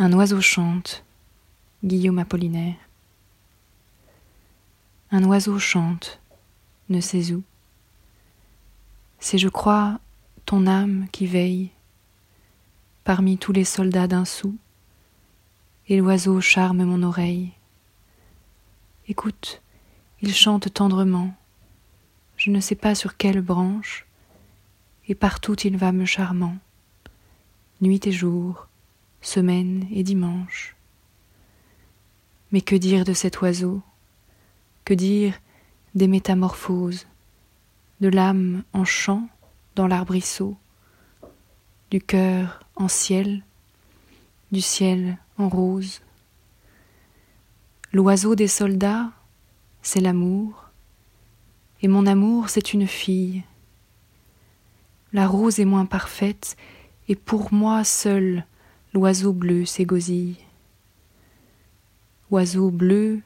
Un oiseau chante, Guillaume Apollinaire. Un oiseau chante, ne sais où. C'est, je crois, ton âme qui veille parmi tous les soldats d'un sou, et l'oiseau charme mon oreille. Écoute, il chante tendrement, je ne sais pas sur quelle branche, et partout il va me charmant, nuit et jour, semaine et dimanche. Mais que dire de cet oiseau? Que dire des métamorphoses, de l'âme en chant dans l'arbrisseau, du cœur en ciel, du ciel en rose? L'oiseau des soldats, c'est l'amour, et mon amour, c'est une fille. La rose est moins parfaite, et pour moi seul, l'oiseau bleu s'égosille. Oiseau bleu,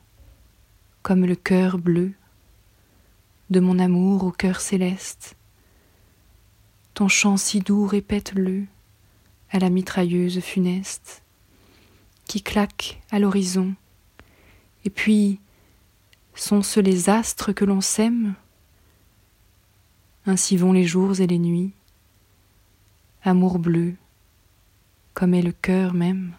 comme le cœur bleu, de mon amour au cœur céleste. Ton chant si doux répète-le à la mitrailleuse funeste qui claque à l'horizon. Et puis, sont-ce les astres que l'on sème? Ainsi vont les jours et les nuits, amour bleu, comme est le cœur même.